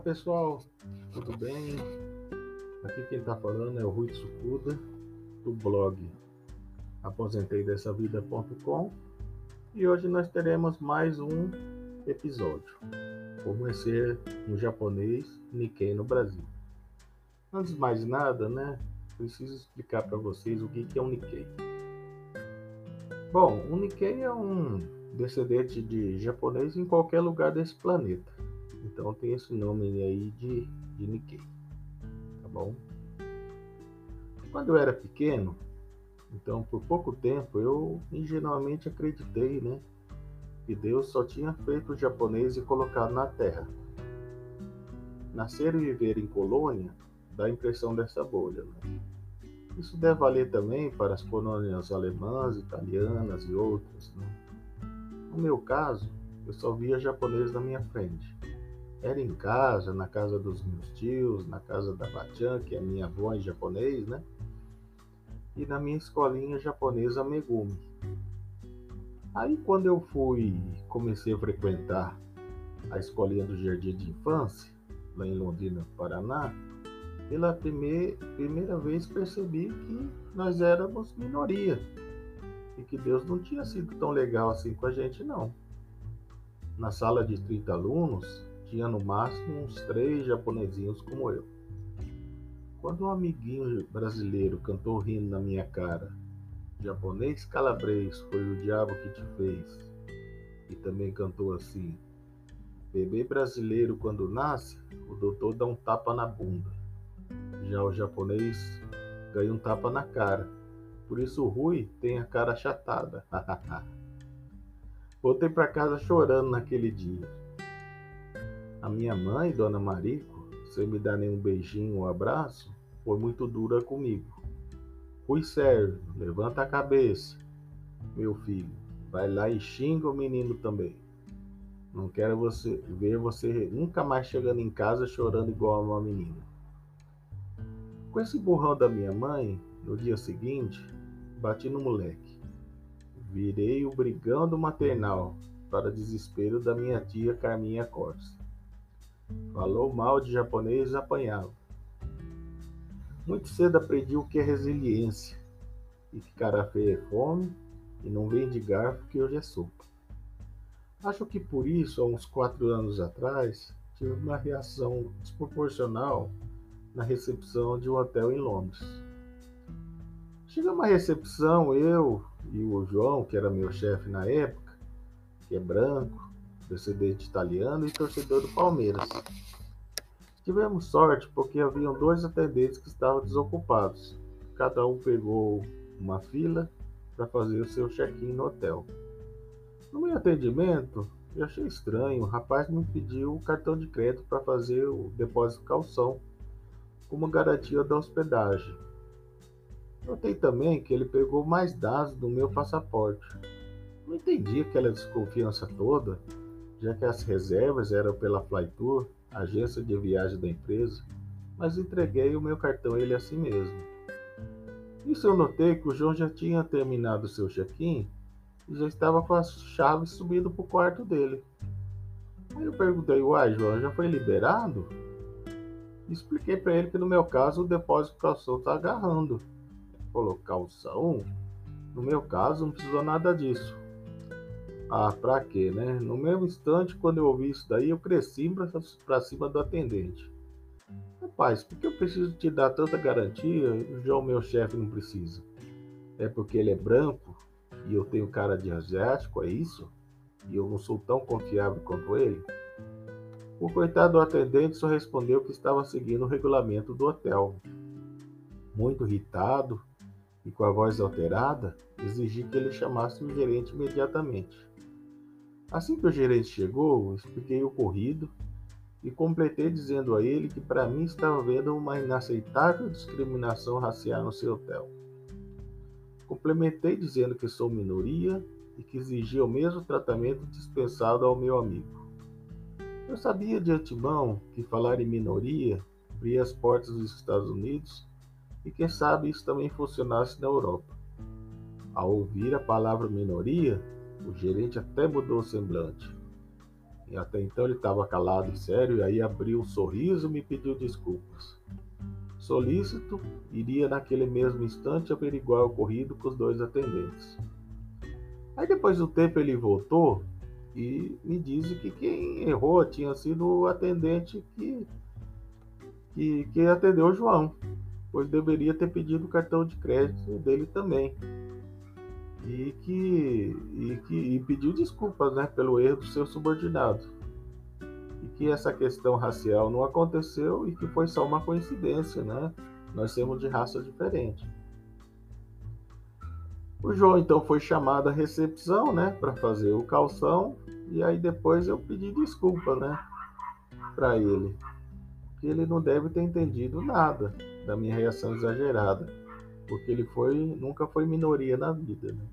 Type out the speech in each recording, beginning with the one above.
pessoal, tudo bem? Aqui quem está falando é o Rui Tsukuda, do blog aposentei-dessa-vida.com e hoje nós teremos mais um episódio, como é ser um japonês Nikkei no Brasil. Antes de mais nada, né, preciso explicar para vocês o que é um Nikkei. Bom, o Nikkei é um descendente de japonês em qualquer lugar desse planeta. Então tem esse nome aí de, de Nikkei. Tá bom? Quando eu era pequeno, então por pouco tempo eu ingenuamente acreditei, né? Que Deus só tinha feito o japonês e colocado na terra. Nascer e viver em colônia dá a impressão dessa bolha, né? Isso deve valer também para as colônias alemãs, italianas e outras. Né? No meu caso, eu só via japonês na minha frente. Era em casa, na casa dos meus tios, na casa da Bachan, que é minha avó em japonês, né? E na minha escolinha japonesa Megumi. Aí quando eu fui, comecei a frequentar a escolinha do Jardim de Infância, lá em Londrina, Paraná, pela primeir, primeira vez percebi que nós éramos minoria e que Deus não tinha sido tão legal assim com a gente, não. Na sala de 30 alunos, tinha no máximo uns três japonesinhos como eu. Quando um amiguinho brasileiro cantou rindo na minha cara, japonês calabrês foi o diabo que te fez, e também cantou assim: bebê brasileiro quando nasce, o doutor dá um tapa na bunda. Já o japonês ganha um tapa na cara. Por isso o Rui tem a cara achatada. Voltei para casa chorando naquele dia. A minha mãe, Dona Marico, sem me dar nenhum beijinho ou abraço, foi muito dura comigo. Fui Sérgio, levanta a cabeça. Meu filho, vai lá e xinga o menino também. Não quero você ver você nunca mais chegando em casa chorando igual uma menina. Com esse burrão da minha mãe, no dia seguinte, bati no moleque. Virei o brigão do maternal, para desespero da minha tia Carminha Costa. Falou mal de japonês apanhava. Muito cedo aprendi o que é resiliência. E que cara feia é fome e não vem de garfo que hoje é sopa. Acho que por isso, há uns quatro anos atrás, tive uma reação desproporcional na recepção de um hotel em Londres. Chega uma recepção, eu e o João, que era meu chefe na época, que é branco, descendente italiano e torcedor do Palmeiras. Tivemos sorte porque haviam dois atendentes que estavam desocupados. Cada um pegou uma fila para fazer o seu check-in no hotel. No meu atendimento, eu achei estranho. O rapaz me pediu o cartão de crédito para fazer o depósito calção como garantia da hospedagem. Notei também que ele pegou mais dados do meu passaporte. Não entendi aquela desconfiança toda já que as reservas eram pela Flytour, agência de viagem da empresa, mas entreguei o meu cartão a ele assim mesmo. Isso eu notei que o João já tinha terminado seu check-in e já estava com as chaves subindo para o quarto dele. Aí eu perguntei, uai, João, já foi liberado? Expliquei para ele que no meu caso o depósito calção está agarrando. Ele falou, calção? No meu caso não precisou nada disso. Ah, pra quê, né? No mesmo instante, quando eu ouvi isso daí, eu cresci pra cima do atendente. Rapaz, por que eu preciso te dar tanta garantia já o meu chefe não precisa? É porque ele é branco e eu tenho cara de asiático, é isso? E eu não sou tão confiável quanto ele? O coitado do atendente só respondeu que estava seguindo o regulamento do hotel. Muito irritado e com a voz alterada, exigi que ele chamasse o gerente imediatamente. Assim que o gerente chegou, expliquei o ocorrido e completei dizendo a ele que para mim estava havendo uma inaceitável discriminação racial no seu hotel. Complementei dizendo que sou minoria e que exigia o mesmo tratamento dispensado ao meu amigo. Eu sabia de antemão que falar em minoria abria as portas dos Estados Unidos e quem sabe isso também funcionasse na Europa. Ao ouvir a palavra minoria, o gerente até mudou o semblante. E até então ele estava calado e sério, e aí abriu um sorriso e me pediu desculpas. Solícito, iria naquele mesmo instante averiguar o ocorrido com os dois atendentes. Aí depois do tempo ele voltou e me disse que quem errou tinha sido o atendente que, que, que atendeu o João, pois deveria ter pedido o cartão de crédito dele também. E que, e que e pediu desculpas né, pelo erro do seu subordinado. E que essa questão racial não aconteceu e que foi só uma coincidência, né? Nós somos de raça diferente. O João então foi chamado à recepção, né, para fazer o calção, e aí depois eu pedi desculpa, né, para ele, que ele não deve ter entendido nada da minha reação exagerada, porque ele foi nunca foi minoria na vida, né?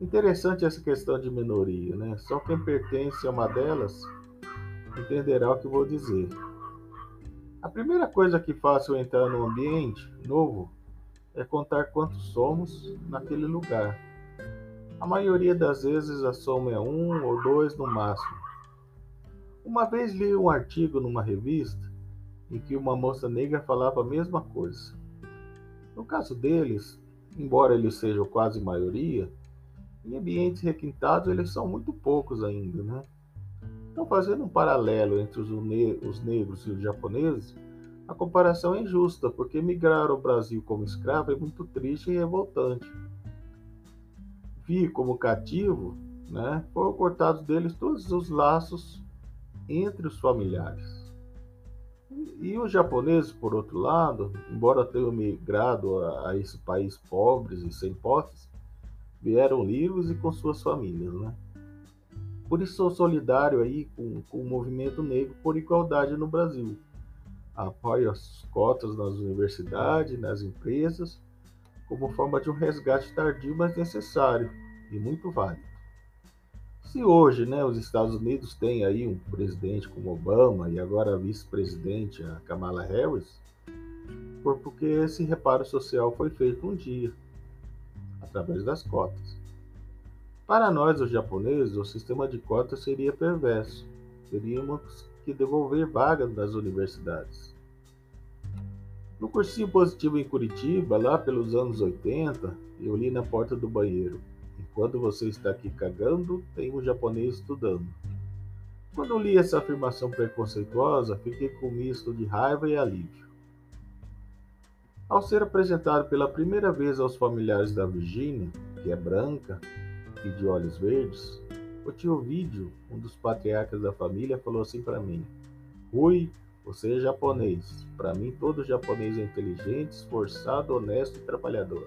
Interessante essa questão de minoria, né? Só quem pertence a uma delas entenderá o que vou dizer. A primeira coisa que faço ao entrar num ambiente novo é contar quantos somos naquele lugar. A maioria das vezes a soma é um ou dois no máximo. Uma vez li um artigo numa revista em que uma moça negra falava a mesma coisa. No caso deles, embora eles sejam quase maioria, em ambientes requintados eles são muito poucos ainda, né? Então, fazendo um paralelo entre os, os negros e os japoneses, a comparação é injusta, porque migrar ao Brasil como escravo é muito triste e revoltante. Vi como cativo, né, foram cortados deles todos os laços entre os familiares. E os japoneses, por outro lado, embora tenham migrado a, a esse país pobres e sem posses, vieram livres e com suas famílias, né? Por isso sou solidário aí com, com o movimento negro por igualdade no Brasil apoio as cotas nas universidades, nas empresas, como forma de um resgate tardio, mas necessário e muito válido. Se hoje né, os Estados Unidos têm aí um presidente como Obama e agora a vice-presidente a Kamala Harris, foi porque esse reparo social foi feito um dia, através das cotas. Para nós, os japoneses, o sistema de cotas seria perverso. Teríamos que devolver vagas nas universidades. No cursinho positivo em Curitiba, lá pelos anos 80, eu li na porta do banheiro: Enquanto você está aqui cagando, tem um japonês estudando. Quando li essa afirmação preconceituosa, fiquei com um misto de raiva e alívio. Ao ser apresentado pela primeira vez aos familiares da Virginia, que é branca e de olhos verdes, o tio Vídeo, um dos patriarcas da família, falou assim para mim: Rui, você é japonês. Para mim, todo japonês é inteligente, esforçado, honesto e trabalhador.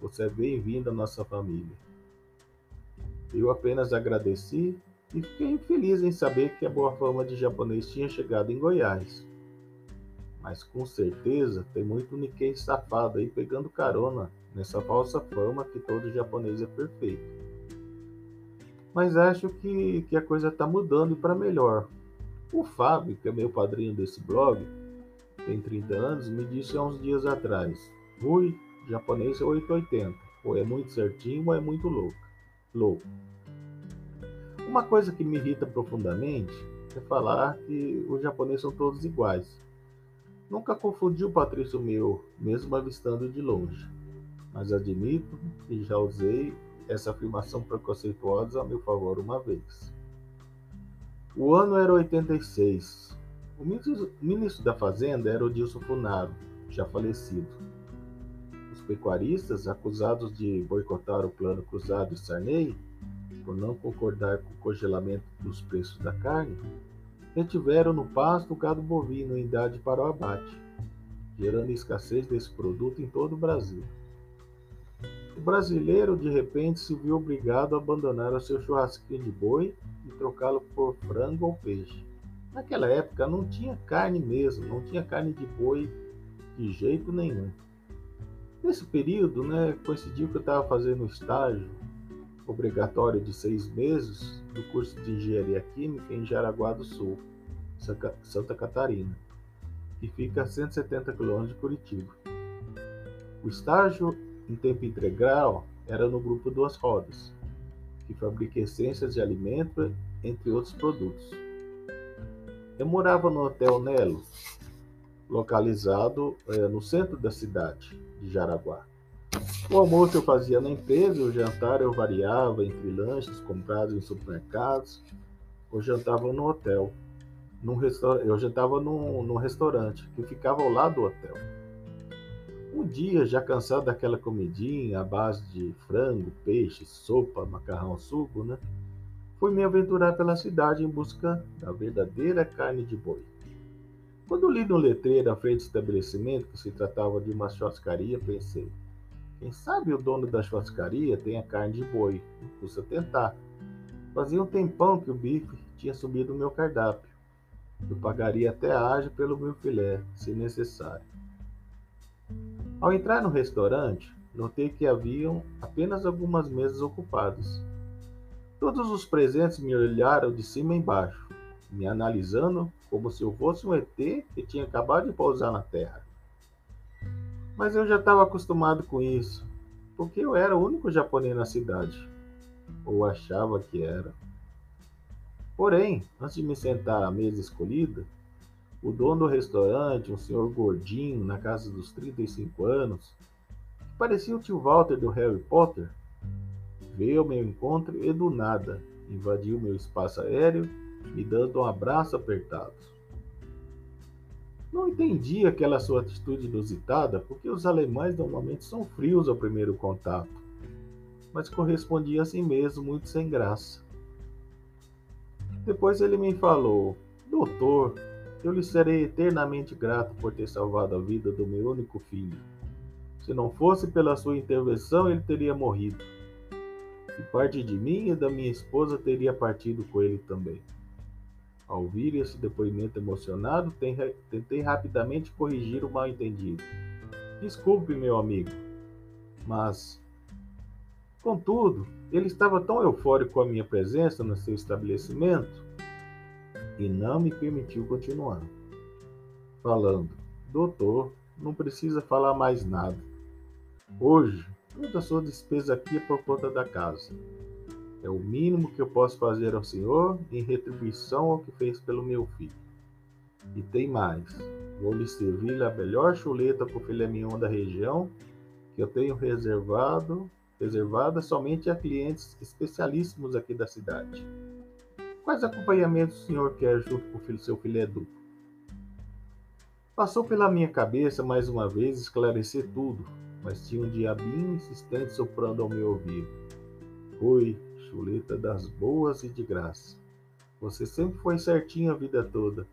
Você é bem-vindo à nossa família. Eu apenas agradeci e fiquei feliz em saber que a boa fama de japonês tinha chegado em Goiás. Mas com certeza tem muito Nikkei safado aí pegando carona nessa falsa fama que todo japonês é perfeito mas acho que, que a coisa está mudando para melhor. O Fábio, que é meu padrinho desse blog, tem 30 anos, me disse há uns dias atrás: Rui, japonês é 880, ou é muito certinho ou é muito louco. louco. Uma coisa que me irrita profundamente é falar que os japoneses são todos iguais. Nunca confundi o Patrício meu, mesmo avistando de longe, mas admito que já usei essa afirmação preconceituosa a meu favor uma vez. O ano era 86. O ministro da Fazenda era Odilson Funaro, já falecido. Os pecuaristas, acusados de boicotar o plano cruzado de Sarney, por não concordar com o congelamento dos preços da carne, retiveram no pasto o gado bovino em idade para o abate, gerando escassez desse produto em todo o Brasil. O brasileiro de repente se viu obrigado a abandonar o seu churrasquinho de boi e trocá-lo por frango ou peixe. Naquela época não tinha carne mesmo, não tinha carne de boi de jeito nenhum. Nesse período, né, coincidiu que eu estava fazendo estágio obrigatório de seis meses do curso de Engenharia Química em Jaraguá do Sul, Santa Catarina, que fica a 170 quilômetros de Curitiba. O estágio em tempo integral era no grupo Duas Rodas, que fabrica essências de alimento, entre outros produtos. Eu morava no Hotel Nelo, localizado é, no centro da cidade de Jaraguá. O almoço eu fazia na empresa, o jantar eu variava entre lanches comprados em supermercados, ou jantava no hotel. Num restaur... Eu jantava num, num restaurante que ficava ao lado do hotel. Um dia, já cansado daquela comidinha à base de frango, peixe, sopa, macarrão, suco, né? Fui me aventurar pela cidade em busca da verdadeira carne de boi. Quando li no letreiro à frente do estabelecimento que se tratava de uma churrascaria, pensei: quem sabe o dono da churrascaria tem a carne de boi? Custa tentar. Fazia um tempão que o bife tinha subido no meu cardápio. Eu pagaria até ágil pelo meu filé, se necessário. Ao entrar no restaurante, notei que haviam apenas algumas mesas ocupadas. Todos os presentes me olharam de cima embaixo, me analisando como se eu fosse um ET que tinha acabado de pousar na Terra. Mas eu já estava acostumado com isso, porque eu era o único japonês na cidade, ou achava que era. Porém, antes de me sentar à mesa escolhida, o dono do restaurante, um senhor gordinho, na casa dos 35 anos, que parecia o tio Walter do Harry Potter, veio ao meu encontro e do nada invadiu meu espaço aéreo, me dando um abraço apertado. Não entendi aquela sua atitude inusitada, porque os alemães normalmente são frios ao primeiro contato, mas correspondi a si mesmo muito sem graça. Depois ele me falou: Doutor, eu lhe serei eternamente grato por ter salvado a vida do meu único filho. Se não fosse pela sua intervenção, ele teria morrido. E parte de mim e da minha esposa teria partido com ele também. Ao ouvir esse depoimento emocionado, tentei rapidamente corrigir o mal-entendido. Desculpe, meu amigo, mas. Contudo, ele estava tão eufórico com a minha presença no seu estabelecimento e não me permitiu continuar. Falando, doutor, não precisa falar mais nada. Hoje, toda a sua despesa aqui é por conta da casa. É o mínimo que eu posso fazer ao Senhor em retribuição ao que fez pelo meu filho. E tem mais. Vou lhe servir a melhor chuleta para o filé mignon da região, que eu tenho reservado, reservada somente a clientes especialíssimos aqui da cidade. Quais acompanhamentos o senhor quer junto com o seu filé duplo? Passou pela minha cabeça mais uma vez esclarecer tudo, mas tinha um diabinho insistente soprando ao meu ouvido. Oi, chuleta das boas e de graça. Você sempre foi certinho a vida toda.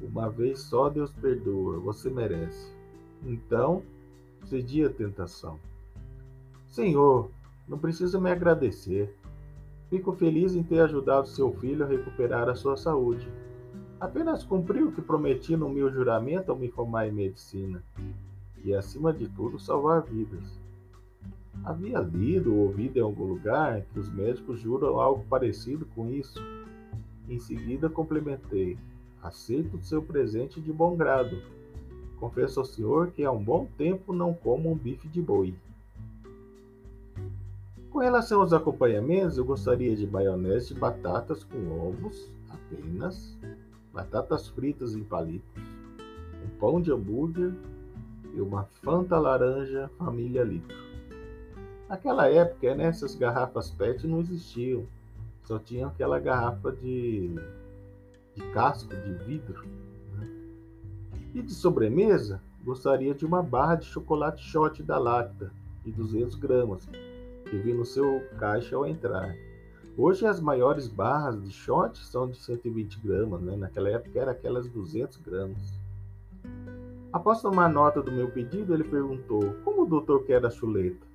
Uma vez só Deus perdoa, você merece. Então, cedi a tentação. Senhor, não precisa me agradecer. Fico feliz em ter ajudado seu filho a recuperar a sua saúde. Apenas cumpri o que prometi no meu juramento ao me formar em medicina. E, acima de tudo, salvar vidas. Havia lido ou ouvido em algum lugar que os médicos juram algo parecido com isso. Em seguida, complementei: Aceito o seu presente de bom grado. Confesso ao senhor que há um bom tempo não como um bife de boi. Com relação aos acompanhamentos, eu gostaria de maionese de batatas com ovos apenas, batatas fritas em palitos, um pão de hambúrguer e uma Fanta laranja família litro. Naquela época, né, essas garrafas PET não existiam. Só tinha aquela garrafa de, de casco, de vidro. Né? E de sobremesa, gostaria de uma barra de chocolate shot da Lacta, de 200 gramas, que vi no seu caixa ao entrar. Hoje as maiores barras de shot são de 120 gramas, né? naquela época era aquelas 200 gramas. Após tomar nota do meu pedido, ele perguntou: Como o doutor quer a chuleta?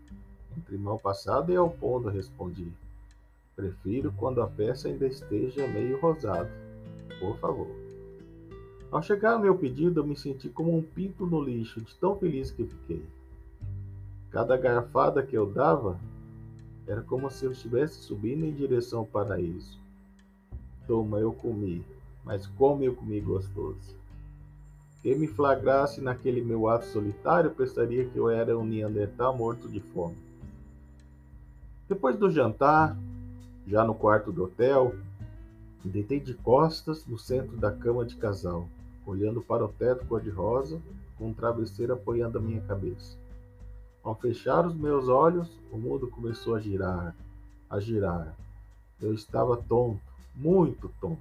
Entre mal passado e ao ponto, respondi. Prefiro quando a peça ainda esteja meio rosada. Por favor. Ao chegar ao meu pedido, eu me senti como um pinto no lixo, de tão feliz que fiquei. Cada garfada que eu dava era como se eu estivesse subindo em direção ao paraíso. Toma, eu comi, mas como eu comi gostoso. Quem me flagrasse naquele meu ato solitário pensaria que eu era um Neandertal morto de fome. Depois do jantar, Já no quarto do hotel, deitei de costas no centro da cama de casal, olhando para o teto cor-de-rosa, com um travesseiro apoiando a minha cabeça. Ao fechar os meus olhos, o mundo começou a girar, a girar. Eu estava tonto, muito tonto.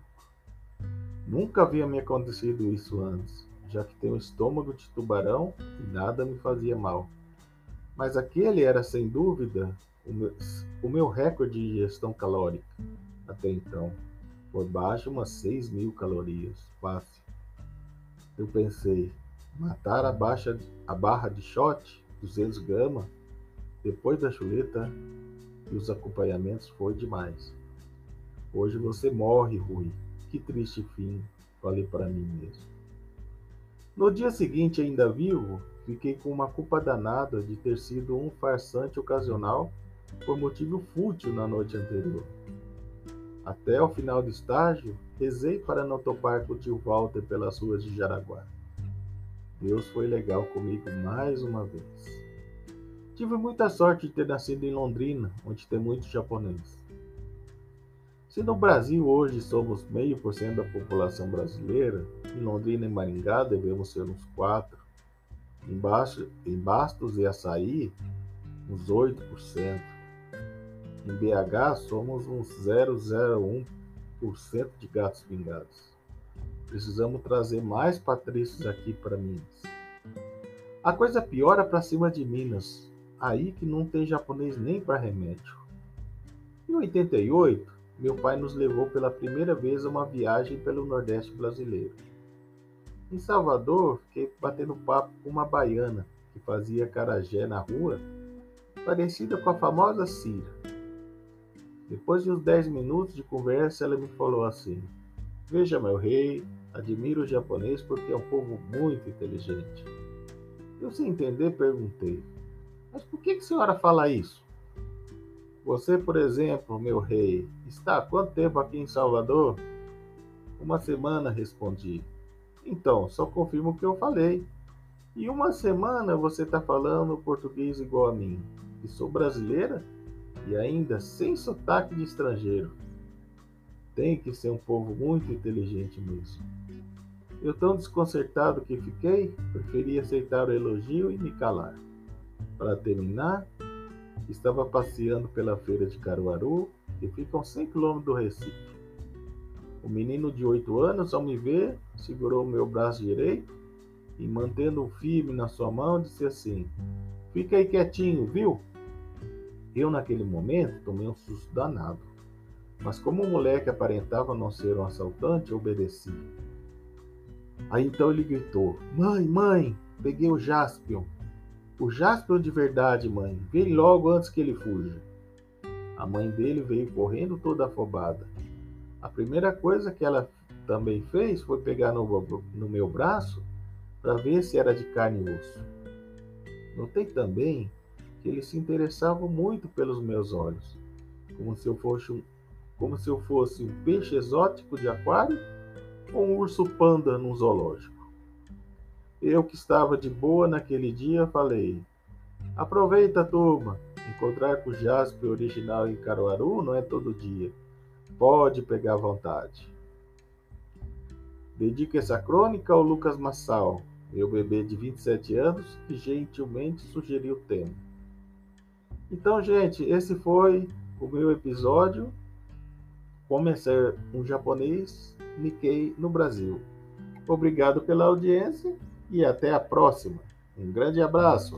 Nunca havia me acontecido isso antes, já que tenho estômago de tubarão e nada me fazia mal. Mas aquele era, sem dúvida, o meu, o meu recorde de ingestão calórica até então. Por baixo, umas 6 mil calorias, fácil. Eu pensei, matar a, baixa, a barra de shot, 200 gramas, depois da chuleta e os acompanhamentos foi demais. Hoje você morre, Rui. Que triste fim, falei para mim mesmo. No dia seguinte, ainda vivo, fiquei com uma culpa danada de ter sido um farsante ocasional por motivo fútil na noite anterior. Até o final do estágio, rezei para não topar com o tio Walter pelas ruas de Jaraguá. Deus foi legal comigo mais uma vez. Tive muita sorte de ter nascido em Londrina, onde tem muitos japoneses. Se no Brasil hoje somos meio por cento da população brasileira, em Londrina e Maringá devemos ser uns 4. Em, Baixo, em Bastos e Açaí, uns 8%. Em BH somos uns 0,01% de gatos pingados. Precisamos trazer mais patrícios aqui para Minas. A coisa piora para cima de Minas, aí que não tem japonês nem para remédio. Em 88, meu pai nos levou pela primeira vez a uma viagem pelo Nordeste brasileiro. Em Salvador, fiquei batendo papo com uma baiana que fazia carajé na rua, parecida com a famosa Cira. Depois de uns 10 minutos de conversa, ela me falou assim: Veja, meu rei, admiro o japonês porque é um povo muito inteligente. Eu, sem entender, perguntei: Mas por que a senhora fala isso? Você, por exemplo, meu rei, está há quanto tempo aqui em Salvador? Uma semana, respondi. Então, só confirmo o que eu falei. E uma semana você está falando português igual a mim. E sou brasileira? E ainda sem sotaque de estrangeiro. Tem que ser um povo muito inteligente mesmo. Eu tão desconcertado que fiquei, preferi aceitar o elogio e me calar. Para terminar, Estava passeando pela feira de Caruaru, que fica a 100 km do Recife. O menino de 8 anos, ao me ver, segurou o meu braço direito e, mantendo-o firme na sua mão, disse assim: Fica aí quietinho, viu? Eu, naquele momento, tomei um susto danado. Mas, como o moleque aparentava não ser um assaltante, obedeci. Aí então ele gritou: Mãe, mãe, peguei o Jaspion. O Jasper de verdade, mãe. Vem logo antes que ele fuja. A mãe dele veio correndo toda afobada. A primeira coisa que ela também fez foi pegar no, no meu braço para ver se era de carne e osso. Notei também ele se interessava muito pelos meus olhos, como se eu fosse um, como se eu fosse um peixe exótico de aquário ou um urso panda num zoológico. Eu que estava de boa naquele dia, falei: Aproveita, turma. Encontrar com o Jasper original em Caruaru não é todo dia. Pode pegar vontade. Dedico essa crônica ao Lucas Massal, meu bebê de 27 anos, que gentilmente sugeriu o tema. Então, gente, esse foi o meu episódio Como ser um japonês Nikkei no Brasil. Obrigado pela audiência e até a próxima. Um grande abraço!